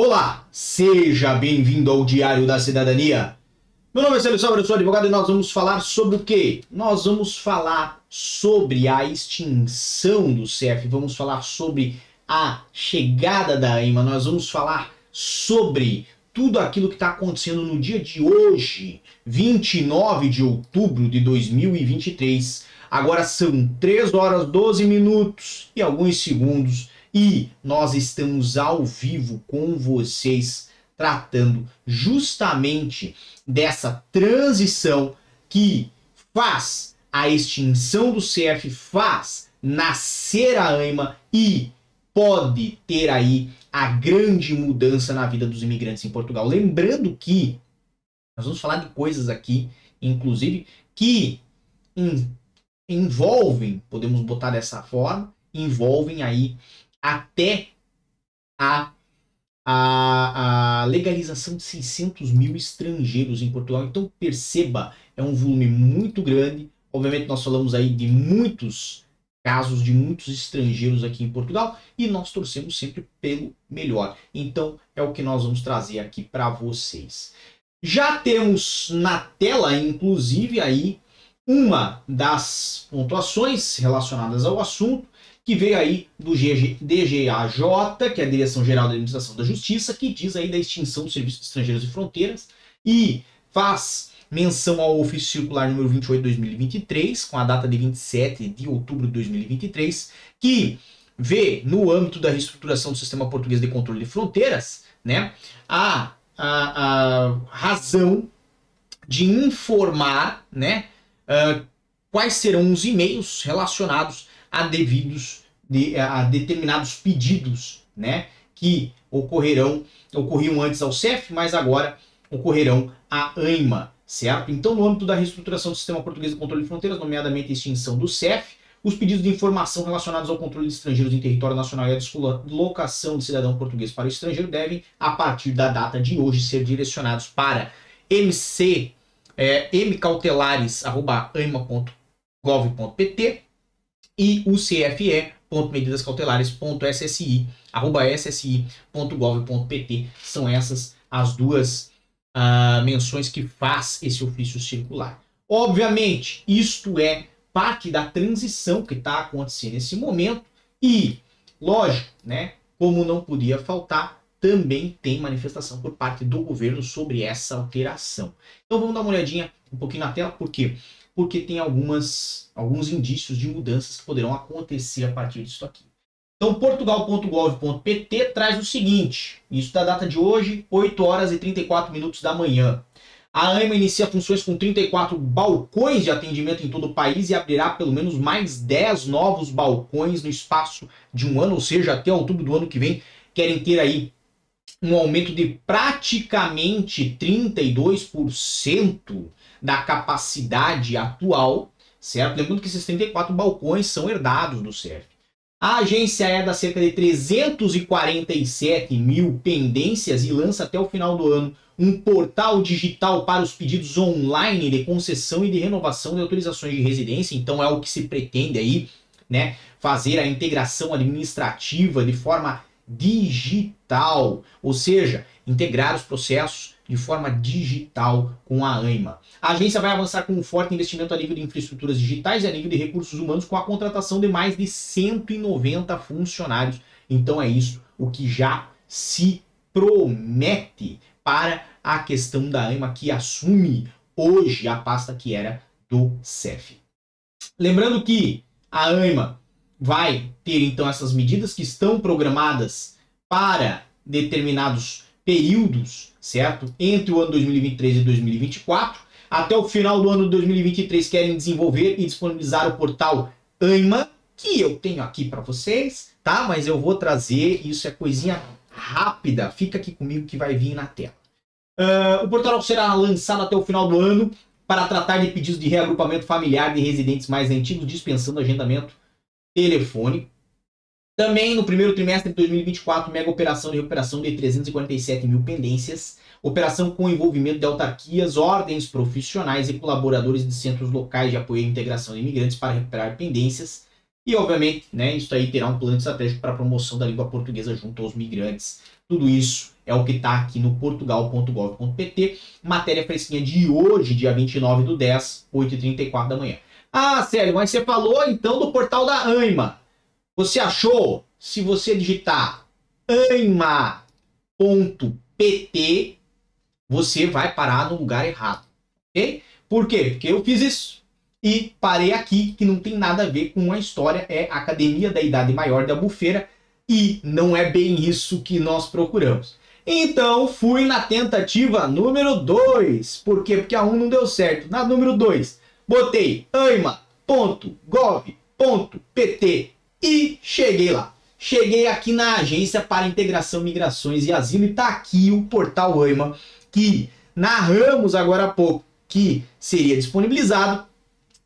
Olá, seja bem-vindo ao Diário da Cidadania. Meu nome é Celso Salvador, eu sou advogado e nós vamos falar sobre o quê? Nós vamos falar sobre a extinção do CEF, vamos falar sobre a chegada da EMA, nós vamos falar sobre tudo aquilo que está acontecendo no dia de hoje, 29 de outubro de 2023. Agora são 3 horas 12 minutos e alguns segundos e nós estamos ao vivo com vocês tratando justamente dessa transição que faz a extinção do CF, faz nascer a AIMA e pode ter aí a grande mudança na vida dos imigrantes em Portugal. Lembrando que nós vamos falar de coisas aqui, inclusive, que envolvem, podemos botar dessa forma, envolvem aí até a, a, a legalização de 600 mil estrangeiros em Portugal. Então perceba, é um volume muito grande. Obviamente nós falamos aí de muitos casos de muitos estrangeiros aqui em Portugal e nós torcemos sempre pelo melhor. Então é o que nós vamos trazer aqui para vocês. Já temos na tela, inclusive, aí uma das pontuações relacionadas ao assunto que veio aí do DGAJ, que é a Direção Geral da Administração da Justiça, que diz aí da extinção do Serviço de Estrangeiros e Fronteiras e faz menção ao ofício circular número 28 de 2023, com a data de 27 de outubro de 2023, que vê no âmbito da reestruturação do sistema português de controle de fronteiras, né, a, a, a razão de informar, né, uh, quais serão os e-mails relacionados a devidos de, a determinados pedidos, né, que ocorrerão, ocorriam antes ao CEF, mas agora ocorrerão à AIMA, certo? Então, no âmbito da reestruturação do sistema português de controle de fronteiras, nomeadamente a extinção do CEF, os pedidos de informação relacionados ao controle de estrangeiros em território nacional e a deslocação de cidadão português para o estrangeiro devem, a partir da data de hoje, ser direcionados para mc é, mcautelares.aima.gov.pt e o cfe.medidascautelares.ssi.gov.pt são essas as duas uh, menções que faz esse ofício circular. Obviamente, isto é parte da transição que está acontecendo nesse momento e, lógico, né, como não podia faltar, também tem manifestação por parte do governo sobre essa alteração. Então vamos dar uma olhadinha um pouquinho na tela, por quê? Porque tem algumas, alguns indícios de mudanças que poderão acontecer a partir disso aqui. Então, portugal.gov.pt traz o seguinte, isso da data de hoje, 8 horas e 34 minutos da manhã. A AMA inicia funções com 34 balcões de atendimento em todo o país e abrirá pelo menos mais 10 novos balcões no espaço de um ano, ou seja, até outubro do ano que vem, querem ter aí um aumento de praticamente 32% da capacidade atual, certo? Lembrando que esses 34 balcões são herdados do CERF. A agência herda cerca de 347 mil pendências e lança até o final do ano um portal digital para os pedidos online de concessão e de renovação de autorizações de residência. Então é o que se pretende aí, né? Fazer a integração administrativa de forma digital, ou seja, integrar os processos de forma digital com a AIMA. A agência vai avançar com um forte investimento a nível de infraestruturas digitais e a nível de recursos humanos com a contratação de mais de 190 funcionários. Então é isso o que já se promete para a questão da AIMA que assume hoje a pasta que era do CEF. Lembrando que a AIMA vai ter então essas medidas que estão programadas para determinados períodos, certo? Entre o ano 2023 e 2024. Até o final do ano de 2023 querem desenvolver e disponibilizar o portal AIMA, que eu tenho aqui para vocês, tá? Mas eu vou trazer, isso é coisinha rápida, fica aqui comigo que vai vir na tela. Uh, o portal será lançado até o final do ano para tratar de pedidos de reagrupamento familiar de residentes mais antigos, dispensando agendamento telefônico. Também no primeiro trimestre de 2024, mega operação de recuperação de 347 mil pendências, operação com envolvimento de autarquias, ordens profissionais e colaboradores de centros locais de apoio à integração de imigrantes para recuperar pendências. E, obviamente, né, isso aí terá um plano estratégico para a promoção da língua portuguesa junto aos migrantes. Tudo isso é o que está aqui no portugal.gov.pt, matéria fresquinha de hoje, dia 29 do 10, 8h34 da manhã. Ah, sério, mas você falou então do portal da AIMA. Você achou? Se você digitar aima.pt, você vai parar no lugar errado. Ok? Por quê? Porque eu fiz isso e parei aqui, que não tem nada a ver com a história, é Academia da Idade Maior da Bufeira, e não é bem isso que nós procuramos. Então fui na tentativa número 2. Por quê? Porque a 1 um não deu certo. Na número 2, botei aima.gov.pt e cheguei lá. Cheguei aqui na Agência para Integração, Migrações e Asilo e tá aqui o portal AIMA que narramos agora há pouco que seria disponibilizado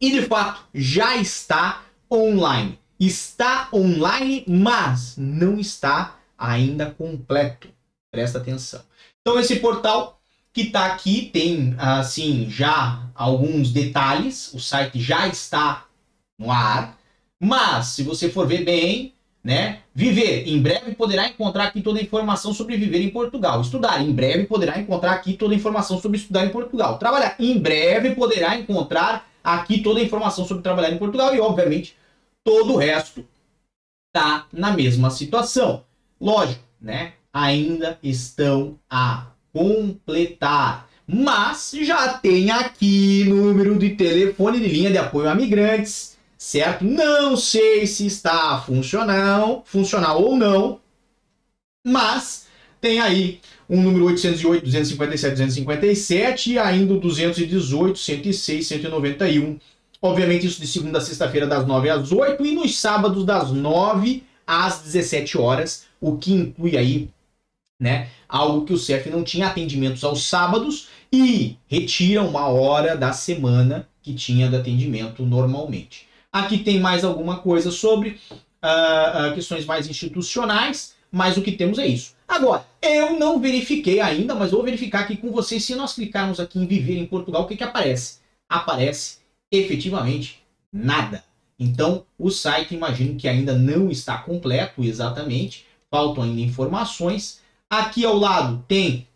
e de fato já está online. Está online, mas não está ainda completo. Presta atenção. Então esse portal que está aqui tem assim já alguns detalhes. O site já está no ar, mas se você for ver bem, né? Viver, em breve poderá encontrar aqui toda a informação sobre viver em Portugal. Estudar, em breve poderá encontrar aqui toda a informação sobre estudar em Portugal. Trabalhar, em breve poderá encontrar aqui toda a informação sobre trabalhar em Portugal e, obviamente, todo o resto tá na mesma situação. Lógico, né? Ainda estão a completar. Mas já tem aqui número de telefone de linha de apoio a migrantes certo? Não sei se está funcional, funcional ou não, mas tem aí um número 808, 257, 257 e ainda o 218, 106, 191. Obviamente isso de segunda a sexta-feira das 9 às 8 e nos sábados das 9 às 17 horas, o que inclui aí, né, algo que o CEF não tinha atendimentos aos sábados e retira uma hora da semana que tinha de atendimento normalmente. Aqui tem mais alguma coisa sobre uh, uh, questões mais institucionais, mas o que temos é isso. Agora, eu não verifiquei ainda, mas vou verificar aqui com vocês. Se nós clicarmos aqui em Viver em Portugal, o que, que aparece? Aparece efetivamente nada. Então, o site imagino que ainda não está completo exatamente, faltam ainda informações. Aqui ao lado tem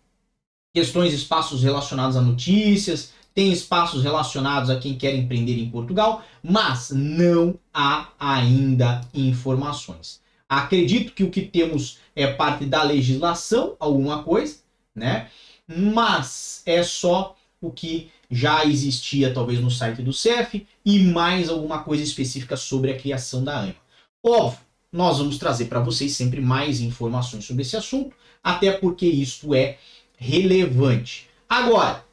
questões, espaços relacionados a notícias, tem espaços relacionados a quem quer empreender em Portugal, mas não há ainda informações. Acredito que o que temos é parte da legislação, alguma coisa, né? Mas é só o que já existia talvez no site do CEF e mais alguma coisa específica sobre a criação da AMA. Óbvio, nós vamos trazer para vocês sempre mais informações sobre esse assunto, até porque isto é relevante. Agora,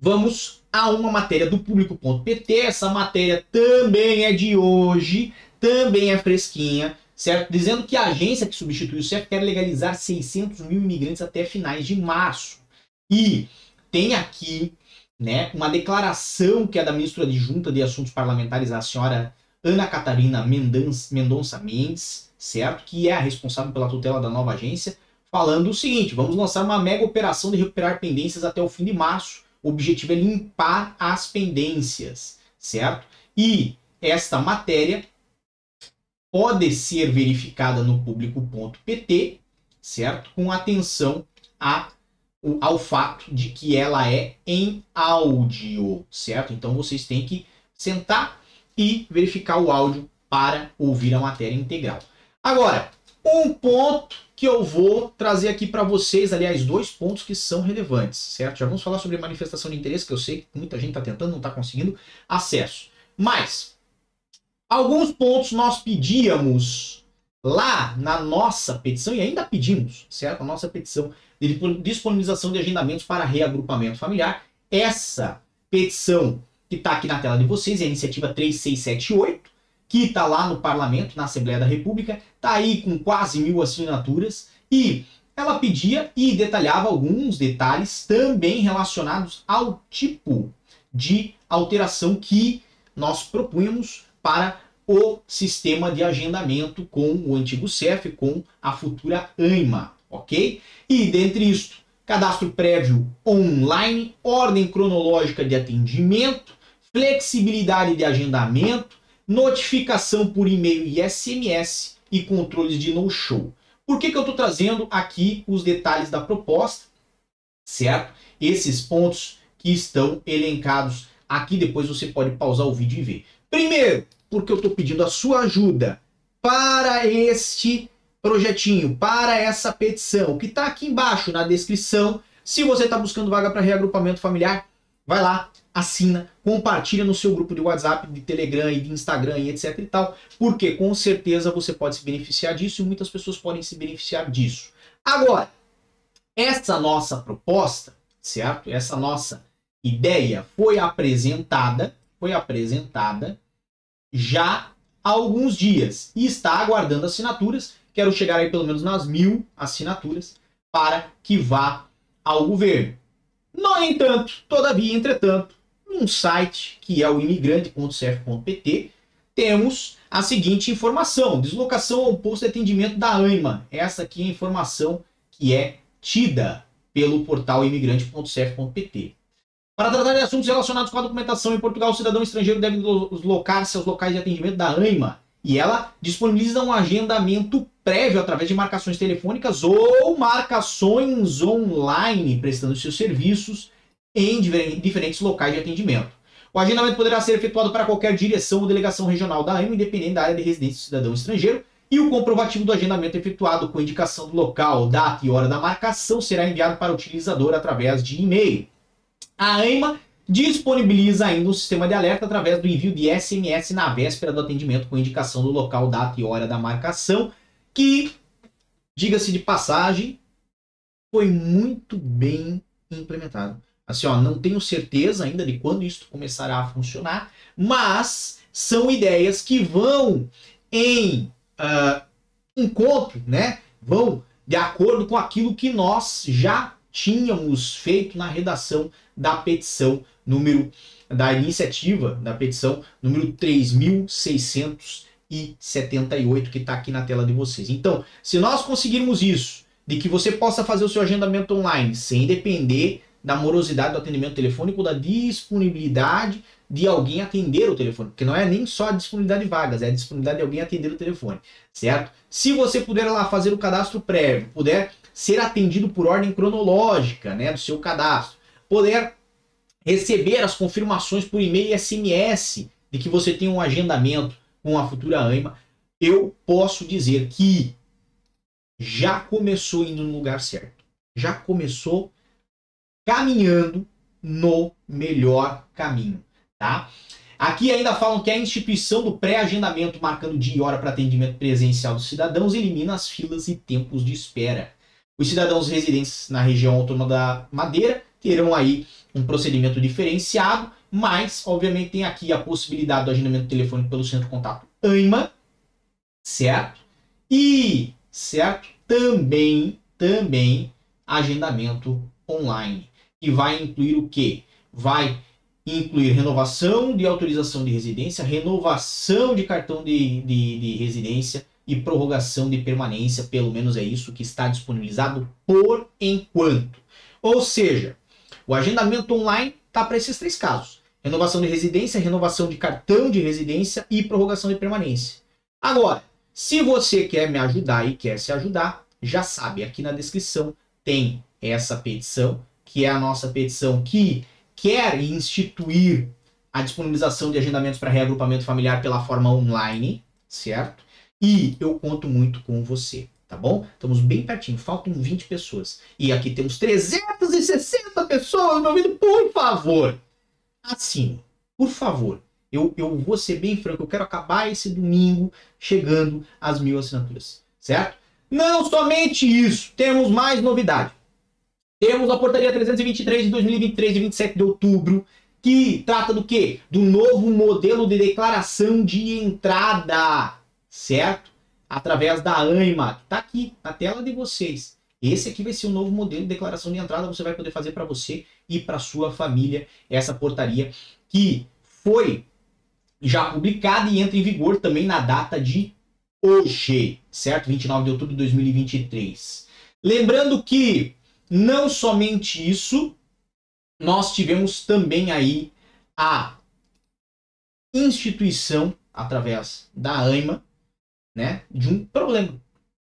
vamos a uma matéria do público.pt. Essa matéria também é de hoje, também é fresquinha, certo? Dizendo que a agência que substitui o CEF quer legalizar 600 mil imigrantes até finais de março. E tem aqui né, uma declaração que é da ministra adjunta de Assuntos Parlamentares, a senhora Ana Catarina Mendonça Mendes, certo? Que é a responsável pela tutela da nova agência, falando o seguinte: vamos lançar uma mega operação de recuperar pendências até o fim de março o objetivo é limpar as pendências, certo? E esta matéria pode ser verificada no público.pt, certo? Com atenção a, ao fato de que ela é em áudio, certo? Então vocês têm que sentar e verificar o áudio para ouvir a matéria integral. Agora, um ponto que eu vou trazer aqui para vocês, aliás, dois pontos que são relevantes, certo? Já vamos falar sobre manifestação de interesse, que eu sei que muita gente está tentando, não está conseguindo acesso. Mas, alguns pontos nós pedíamos lá na nossa petição, e ainda pedimos, certo? A nossa petição de disponibilização de agendamentos para reagrupamento familiar. Essa petição que está aqui na tela de vocês é a iniciativa 3678, que está lá no Parlamento, na Assembleia da República, está aí com quase mil assinaturas, e ela pedia e detalhava alguns detalhes também relacionados ao tipo de alteração que nós propunhamos para o sistema de agendamento com o antigo CEF, com a futura AIMA, ok? E dentre isto, cadastro prévio online, ordem cronológica de atendimento, flexibilidade de agendamento, notificação por e-mail e SMS e controles de no-show. Por que, que eu estou trazendo aqui os detalhes da proposta, certo? Esses pontos que estão elencados aqui, depois você pode pausar o vídeo e ver. Primeiro, porque eu estou pedindo a sua ajuda para este projetinho, para essa petição, que está aqui embaixo na descrição. Se você está buscando vaga para reagrupamento familiar, vai lá, assina, compartilha no seu grupo de WhatsApp, de Telegram e de Instagram e etc e tal, porque com certeza você pode se beneficiar disso e muitas pessoas podem se beneficiar disso. Agora, essa nossa proposta, certo? Essa nossa ideia foi apresentada, foi apresentada já há alguns dias e está aguardando assinaturas. Quero chegar aí pelo menos nas mil assinaturas para que vá ao governo. No entanto, todavia, entretanto, num site que é o imigrante.cf.pt, temos a seguinte informação: deslocação ao posto de atendimento da AIMA. Essa aqui é a informação que é tida pelo portal imigrante.cf.pt. Para tratar de assuntos relacionados com a documentação em Portugal, o cidadão estrangeiro deve deslocar-se aos locais de atendimento da AIMA e ela disponibiliza um agendamento prévio através de marcações telefônicas ou marcações online, prestando seus serviços em diferentes locais de atendimento. O agendamento poderá ser efetuado para qualquer direção ou delegação regional da AIMA, independente da área de residência do cidadão estrangeiro, e o comprovativo do agendamento efetuado com indicação do local, data e hora da marcação será enviado para o utilizador através de e-mail. A AIMA disponibiliza ainda um sistema de alerta através do envio de SMS na véspera do atendimento com indicação do local, data e hora da marcação, que, diga-se de passagem, foi muito bem implementado. Assim, ó, não tenho certeza ainda de quando isso começará a funcionar, mas são ideias que vão em uh, encontro, né? Vão de acordo com aquilo que nós já tínhamos feito na redação da petição número da iniciativa da petição número 3678 que está aqui na tela de vocês. Então, se nós conseguirmos isso, de que você possa fazer o seu agendamento online sem depender da morosidade do atendimento telefônico, da disponibilidade de alguém atender o telefone, porque não é nem só a disponibilidade de vagas, é a disponibilidade de alguém atender o telefone, certo? Se você puder lá fazer o cadastro prévio, puder ser atendido por ordem cronológica, né, do seu cadastro, puder receber as confirmações por e-mail e SMS de que você tem um agendamento com a futura AIMA, eu posso dizer que já começou indo no lugar certo. Já começou caminhando no melhor caminho, tá? Aqui ainda falam que a instituição do pré-agendamento marcando dia e hora para atendimento presencial dos cidadãos elimina as filas e tempos de espera. Os cidadãos residentes na região autônoma da Madeira terão aí um procedimento diferenciado, mas obviamente tem aqui a possibilidade do agendamento telefônico pelo centro de contato AIMA, certo? E, certo? Também, também agendamento online, que vai incluir o quê? Vai incluir renovação de autorização de residência, renovação de cartão de, de, de residência e prorrogação de permanência, pelo menos é isso que está disponibilizado por enquanto. Ou seja, o agendamento online está para esses três casos: renovação de residência, renovação de cartão de residência e prorrogação de permanência. Agora, se você quer me ajudar e quer se ajudar, já sabe, aqui na descrição tem essa petição, que é a nossa petição que quer instituir a disponibilização de agendamentos para reagrupamento familiar pela forma online, certo? E eu conto muito com você tá bom? Estamos bem pertinho, faltam 20 pessoas. E aqui temos 360 pessoas me ouvindo, por favor. Assine, por favor. Eu, eu vou ser bem franco, eu quero acabar esse domingo chegando às mil assinaturas, certo? Não somente isso, temos mais novidade. Temos a portaria 323 de 2023, de 27 de outubro, que trata do quê? Do novo modelo de declaração de entrada, certo? através da AIMA, que está aqui na tela de vocês. Esse aqui vai ser o novo modelo de declaração de entrada, você vai poder fazer para você e para sua família essa portaria que foi já publicada e entra em vigor também na data de hoje, certo? 29 de outubro de 2023. Lembrando que não somente isso, nós tivemos também aí a instituição através da AIMA, né, de um problema.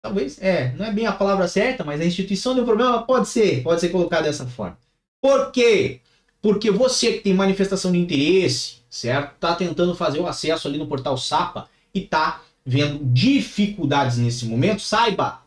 Talvez, é, não é bem a palavra certa, mas a instituição de um problema pode ser, pode ser colocada dessa forma. Por quê? Porque você que tem manifestação de interesse, certo? Tá tentando fazer o acesso ali no portal SAPA e tá vendo dificuldades nesse momento, saiba,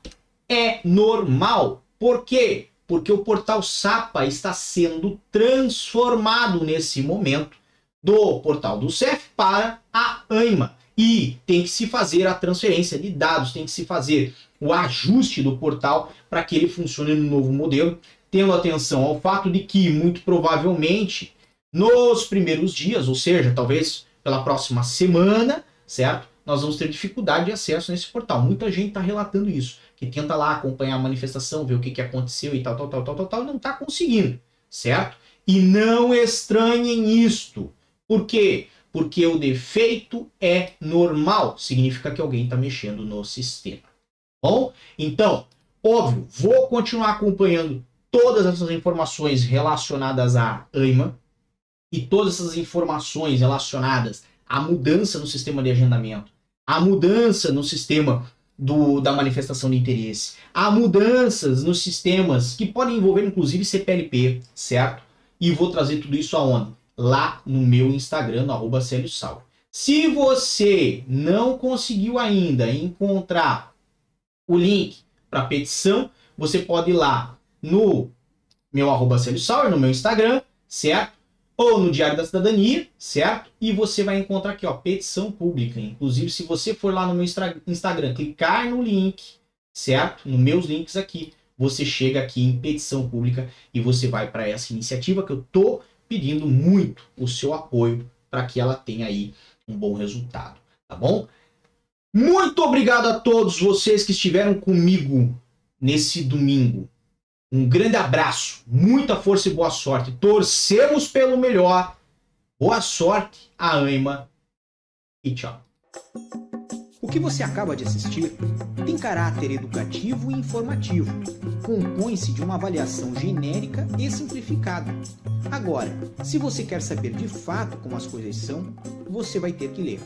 é normal. Por quê? Porque o portal SAPA está sendo transformado nesse momento do portal do CEF para a AIMA. E tem que se fazer a transferência de dados, tem que se fazer o ajuste do portal para que ele funcione no novo modelo, tendo atenção ao fato de que, muito provavelmente, nos primeiros dias, ou seja, talvez pela próxima semana, certo? Nós vamos ter dificuldade de acesso nesse portal. Muita gente está relatando isso, que tenta lá acompanhar a manifestação, ver o que, que aconteceu e tal, tal, tal, tal, tal, tal, e não está conseguindo, certo? E não estranhem isto. Por quê? Porque o defeito é normal, significa que alguém está mexendo no sistema. Bom, então, óbvio, vou continuar acompanhando todas essas informações relacionadas à AIMA e todas essas informações relacionadas à mudança no sistema de agendamento, à mudança no sistema do, da manifestação de interesse, há mudanças nos sistemas que podem envolver inclusive CPLP, certo? E vou trazer tudo isso aonde? lá no meu Instagram, no arroba Se você não conseguiu ainda encontrar o link para petição, você pode ir lá no meu arroba no meu Instagram, certo? Ou no Diário da Cidadania, certo? E você vai encontrar aqui, ó, petição pública. Inclusive, se você for lá no meu Instagram, clicar no link, certo? Nos meus links aqui, você chega aqui em petição pública e você vai para essa iniciativa que eu tô pedindo muito o seu apoio para que ela tenha aí um bom resultado, tá bom? Muito obrigado a todos vocês que estiveram comigo nesse domingo. Um grande abraço, muita força e boa sorte. Torcemos pelo melhor. Boa sorte a Aima e tchau. O que você acaba de assistir tem caráter educativo e informativo. Compõe-se de uma avaliação genérica e simplificada. Agora, se você quer saber de fato como as coisas são, você vai ter que ler.